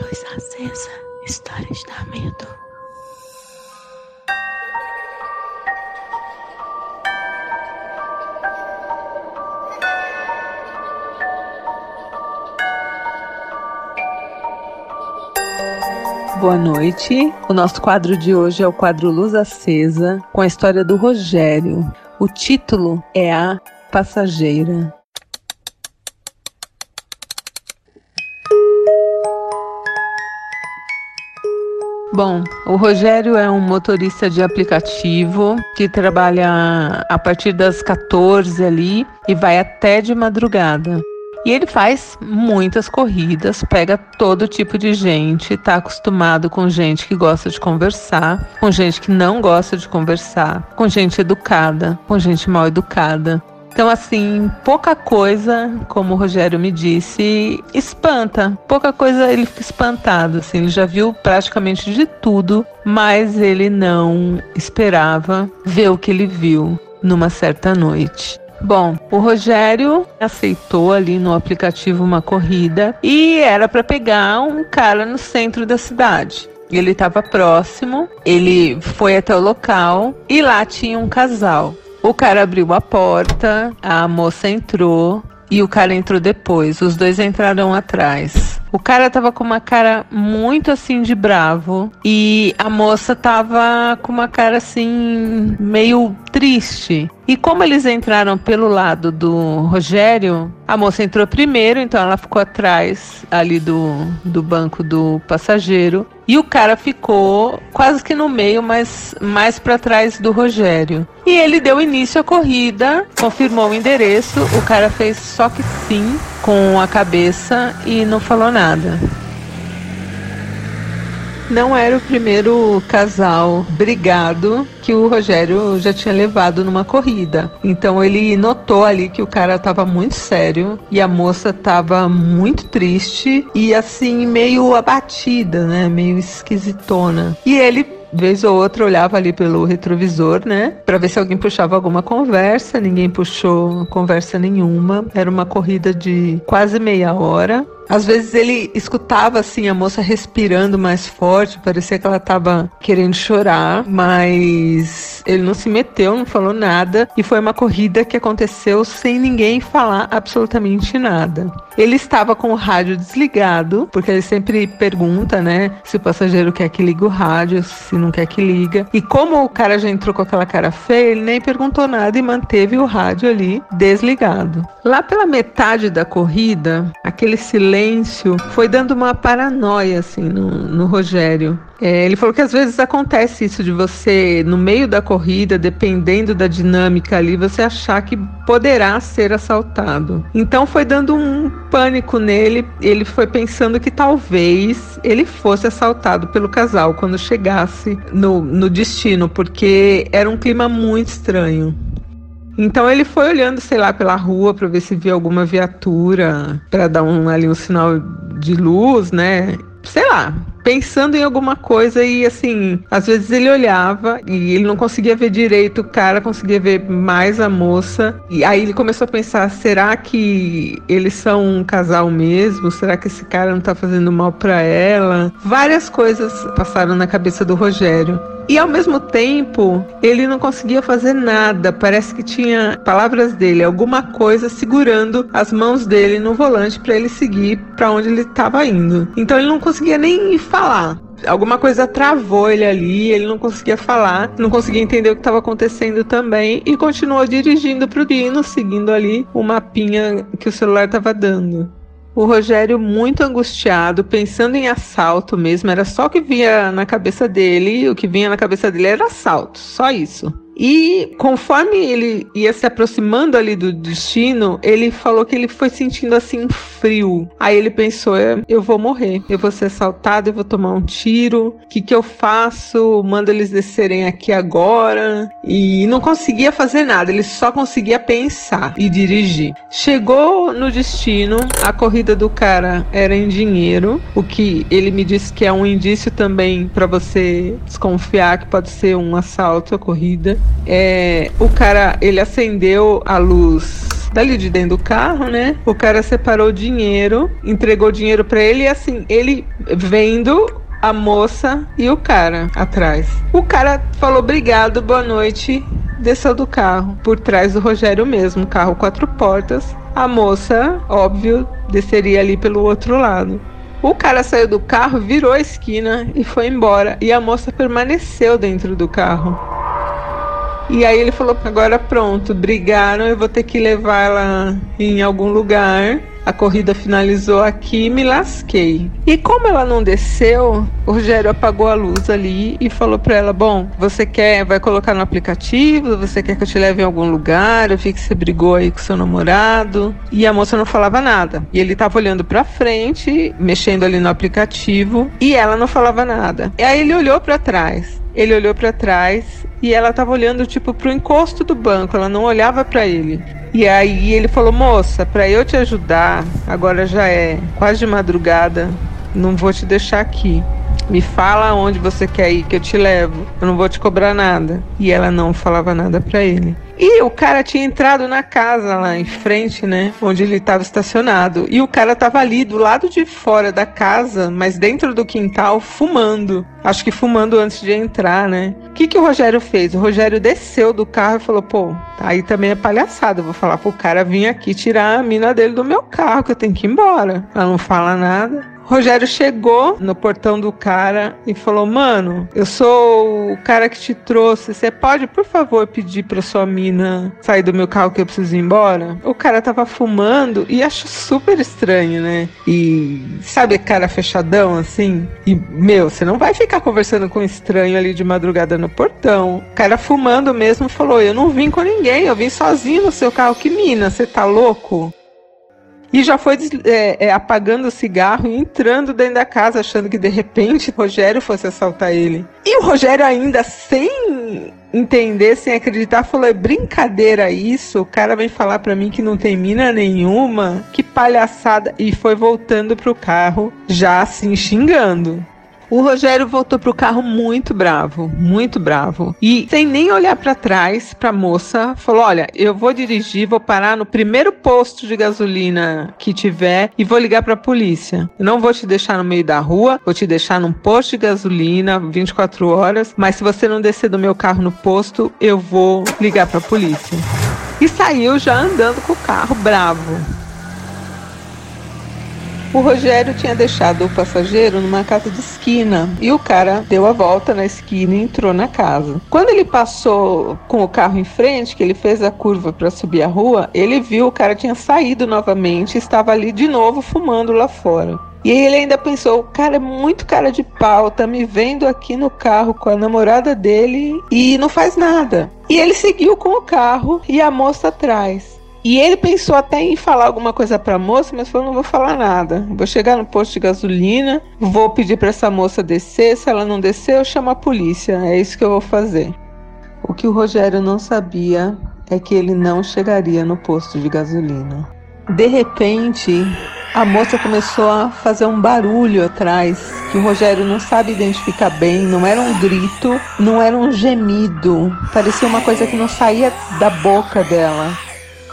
Luz acesa. Histórias da medo. Boa noite. O nosso quadro de hoje é o quadro Luz Acesa, com a história do Rogério. O título é A Passageira. Bom, o Rogério é um motorista de aplicativo que trabalha a partir das 14 ali e vai até de madrugada. E ele faz muitas corridas, pega todo tipo de gente, está acostumado com gente que gosta de conversar, com gente que não gosta de conversar, com gente educada, com gente mal educada. Então, assim, pouca coisa, como o Rogério me disse, espanta. Pouca coisa ele fica espantado, assim. Ele já viu praticamente de tudo, mas ele não esperava ver o que ele viu numa certa noite. Bom, o Rogério aceitou ali no aplicativo uma corrida e era para pegar um cara no centro da cidade. Ele estava próximo, ele foi até o local e lá tinha um casal. O cara abriu a porta, a moça entrou e o cara entrou depois. Os dois entraram atrás. O cara tava com uma cara muito assim de bravo e a moça tava com uma cara assim meio triste. E como eles entraram pelo lado do Rogério, a moça entrou primeiro, então ela ficou atrás ali do, do banco do passageiro. E o cara ficou quase que no meio, mas mais para trás do Rogério. E ele deu início à corrida, confirmou o endereço. O cara fez só que sim com a cabeça e não falou nada. Não era o primeiro casal brigado que o Rogério já tinha levado numa corrida. Então ele notou ali que o cara estava muito sério e a moça estava muito triste e assim meio abatida, né? Meio esquisitona. E ele vez ou outra olhava ali pelo retrovisor, né, para ver se alguém puxava alguma conversa. Ninguém puxou conversa nenhuma. Era uma corrida de quase meia hora. Às vezes ele escutava assim a moça respirando mais forte, parecia que ela estava querendo chorar, mas ele não se meteu, não falou nada e foi uma corrida que aconteceu sem ninguém falar absolutamente nada. Ele estava com o rádio desligado, porque ele sempre pergunta, né, se o passageiro quer que ligue o rádio, se não quer que liga. E como o cara já entrou com aquela cara feia, ele nem perguntou nada e manteve o rádio ali desligado. Lá pela metade da corrida, aquele silêncio foi dando uma paranoia assim no, no Rogério. É, ele falou que às vezes acontece isso de você, no meio da corrida, dependendo da dinâmica ali, você achar que poderá ser assaltado. Então foi dando um pânico nele. Ele foi pensando que talvez ele fosse assaltado pelo casal quando chegasse no, no destino, porque era um clima muito estranho. Então ele foi olhando, sei lá, pela rua para ver se via alguma viatura, para dar um, ali um sinal de luz, né? Sei lá, pensando em alguma coisa e assim, às vezes ele olhava e ele não conseguia ver direito o cara, conseguia ver mais a moça. E aí ele começou a pensar: será que eles são um casal mesmo? Será que esse cara não tá fazendo mal para ela? Várias coisas passaram na cabeça do Rogério. E ao mesmo tempo, ele não conseguia fazer nada. Parece que tinha palavras dele, alguma coisa segurando as mãos dele no volante para ele seguir para onde ele estava indo. Então ele não conseguia nem falar alguma coisa travou ele ali, ele não conseguia falar, não conseguia entender o que estava acontecendo também e continuou dirigindo para o Dino, seguindo ali o mapinha que o celular estava dando. O Rogério, muito angustiado, pensando em assalto mesmo, era só o que vinha na cabeça dele, o que vinha na cabeça dele era assalto, só isso. E conforme ele ia se aproximando ali do destino, ele falou que ele foi sentindo assim frio. Aí ele pensou: eu vou morrer, eu vou ser assaltado, eu vou tomar um tiro. O que, que eu faço? Manda eles descerem aqui agora. E não conseguia fazer nada, ele só conseguia pensar e dirigir. Chegou no destino, a corrida do cara era em dinheiro, o que ele me disse que é um indício também para você desconfiar que pode ser um assalto a corrida. É, o cara, ele acendeu a luz dali de dentro do carro, né? O cara separou dinheiro, entregou dinheiro para ele e assim, ele vendo a moça e o cara atrás. O cara falou obrigado, boa noite, desceu do carro, por trás do Rogério mesmo, carro quatro portas. A moça, óbvio, desceria ali pelo outro lado. O cara saiu do carro, virou a esquina e foi embora. E a moça permaneceu dentro do carro. E aí ele falou: agora pronto, brigaram, eu vou ter que levar ela em algum lugar a corrida finalizou aqui me lasquei. E como ela não desceu, o Rogério apagou a luz ali e falou para ela: Bom, você quer, vai colocar no aplicativo? Você quer que eu te leve em algum lugar? Eu vi que você brigou aí com seu namorado. E a moça não falava nada. E ele tava olhando pra frente, mexendo ali no aplicativo, e ela não falava nada. E aí ele olhou para trás. Ele olhou para trás e ela tava olhando tipo pro encosto do banco, ela não olhava para ele. E aí ele falou: "Moça, para eu te ajudar, agora já é quase de madrugada, não vou te deixar aqui. Me fala onde você quer ir que eu te levo. Eu não vou te cobrar nada." E ela não falava nada para ele. E o cara tinha entrado na casa lá em frente, né? Onde ele estava estacionado. E o cara estava ali do lado de fora da casa, mas dentro do quintal, fumando. Acho que fumando antes de entrar, né? O que, que o Rogério fez? O Rogério desceu do carro e falou: pô, aí também é palhaçada. Eu vou falar pro cara vir aqui tirar a mina dele do meu carro, que eu tenho que ir embora. Ela não fala nada. Rogério chegou no portão do cara e falou: Mano, eu sou o cara que te trouxe. Você pode, por favor, pedir pra sua mina sair do meu carro que eu preciso ir embora? O cara tava fumando e achou super estranho, né? E sabe, cara fechadão assim? E, meu, você não vai ficar conversando com um estranho ali de madrugada no portão. O cara fumando mesmo falou: Eu não vim com ninguém, eu vim sozinho no seu carro. Que mina, você tá louco? E já foi é, é, apagando o cigarro e entrando dentro da casa, achando que de repente Rogério fosse assaltar ele. E o Rogério, ainda sem entender, sem acreditar, falou: é brincadeira isso? O cara vem falar pra mim que não tem mina nenhuma? Que palhaçada! E foi voltando pro carro, já assim xingando. O Rogério voltou pro carro muito bravo, muito bravo. E sem nem olhar para trás pra moça, falou: Olha, eu vou dirigir, vou parar no primeiro posto de gasolina que tiver e vou ligar pra polícia. Eu não vou te deixar no meio da rua, vou te deixar num posto de gasolina 24 horas, mas se você não descer do meu carro no posto, eu vou ligar pra polícia. E saiu já andando com o carro bravo. O Rogério tinha deixado o passageiro numa casa de esquina e o cara deu a volta na esquina e entrou na casa. Quando ele passou com o carro em frente, que ele fez a curva para subir a rua, ele viu o cara tinha saído novamente e estava ali de novo fumando lá fora. E ele ainda pensou, o cara é muito cara de pau, tá me vendo aqui no carro com a namorada dele e não faz nada. E ele seguiu com o carro e a moça atrás. E ele pensou até em falar alguma coisa para a moça, mas falou: não vou falar nada. Vou chegar no posto de gasolina, vou pedir para essa moça descer. Se ela não descer, eu chamo a polícia. É isso que eu vou fazer. O que o Rogério não sabia é que ele não chegaria no posto de gasolina. De repente, a moça começou a fazer um barulho atrás que o Rogério não sabe identificar bem. Não era um grito, não era um gemido. Parecia uma coisa que não saía da boca dela.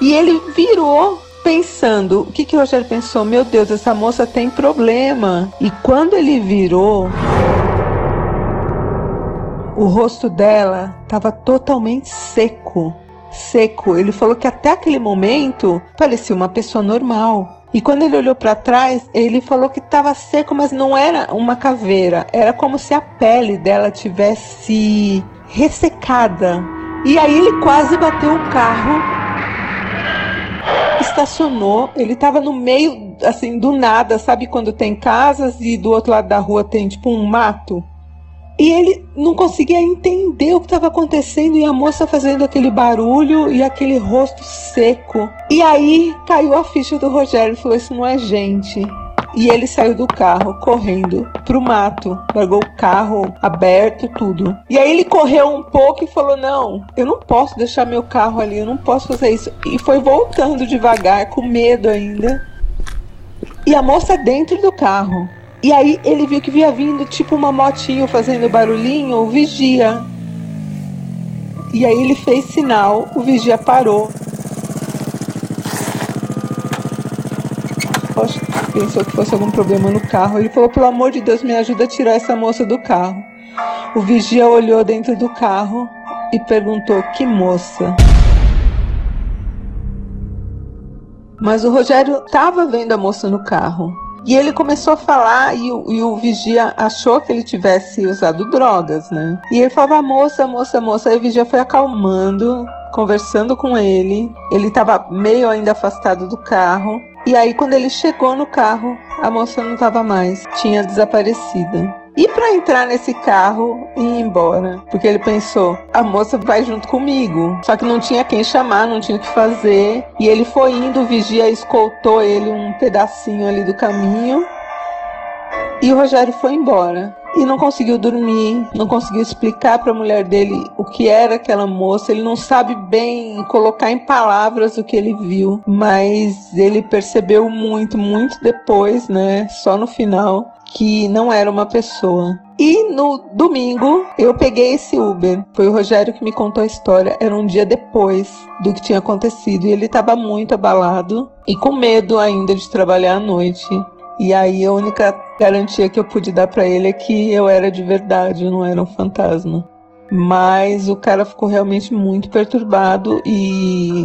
E ele virou pensando, o que que o Rogério pensou? Meu Deus, essa moça tem problema. E quando ele virou, o rosto dela estava totalmente seco, seco. Ele falou que até aquele momento parecia uma pessoa normal. E quando ele olhou para trás, ele falou que estava seco, mas não era uma caveira. Era como se a pele dela tivesse ressecada. E aí ele quase bateu o carro estacionou, ele estava no meio, assim, do nada, sabe quando tem casas e do outro lado da rua tem tipo um mato? E ele não conseguia entender o que estava acontecendo e a moça fazendo aquele barulho e aquele rosto seco. E aí caiu a ficha do Rogério e falou: Isso não é gente. E ele saiu do carro correndo pro mato, largou o carro aberto, tudo. E aí ele correu um pouco e falou: Não, eu não posso deixar meu carro ali, eu não posso fazer isso. E foi voltando devagar, com medo ainda. E a moça dentro do carro. E aí ele viu que vinha vindo tipo uma motinho fazendo barulhinho, o vigia. E aí ele fez sinal, o vigia parou. Pensou que fosse algum problema no carro. Ele falou: pelo amor de Deus, me ajuda a tirar essa moça do carro. O vigia olhou dentro do carro e perguntou: que moça? Mas o Rogério estava vendo a moça no carro. E ele começou a falar e o, e o, vigia achou que ele tivesse usado drogas, né? E ele falava, moça, moça, moça. Aí o vigia foi acalmando, conversando com ele. Ele estava meio ainda afastado do carro. E aí, quando ele chegou no carro, a moça não estava mais, tinha desaparecido. E para entrar nesse carro e ir embora? Porque ele pensou, a moça vai junto comigo. Só que não tinha quem chamar, não tinha o que fazer. E ele foi indo, o vigia escoltou ele um pedacinho ali do caminho. E o Rogério foi embora e não conseguiu dormir, não conseguiu explicar para a mulher dele o que era aquela moça. Ele não sabe bem colocar em palavras o que ele viu, mas ele percebeu muito, muito depois, né? Só no final, que não era uma pessoa. E no domingo eu peguei esse Uber. Foi o Rogério que me contou a história. Era um dia depois do que tinha acontecido e ele estava muito abalado e com medo ainda de trabalhar à noite. E aí a única garantia que eu pude dar para ele é que eu era de verdade, eu não era um fantasma. Mas o cara ficou realmente muito perturbado e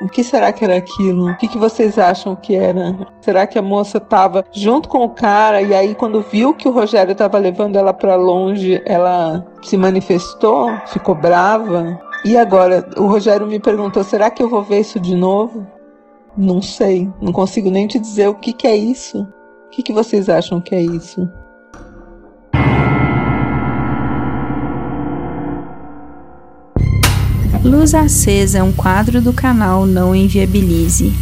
o que será que era aquilo? O que, que vocês acham que era? Será que a moça estava junto com o cara e aí quando viu que o Rogério estava levando ela para longe, ela se manifestou, ficou brava? E agora o Rogério me perguntou: será que eu vou ver isso de novo? Não sei, não consigo nem te dizer o que, que é isso. O que, que vocês acham que é isso? Luz Acesa é um quadro do canal Não Inviabilize.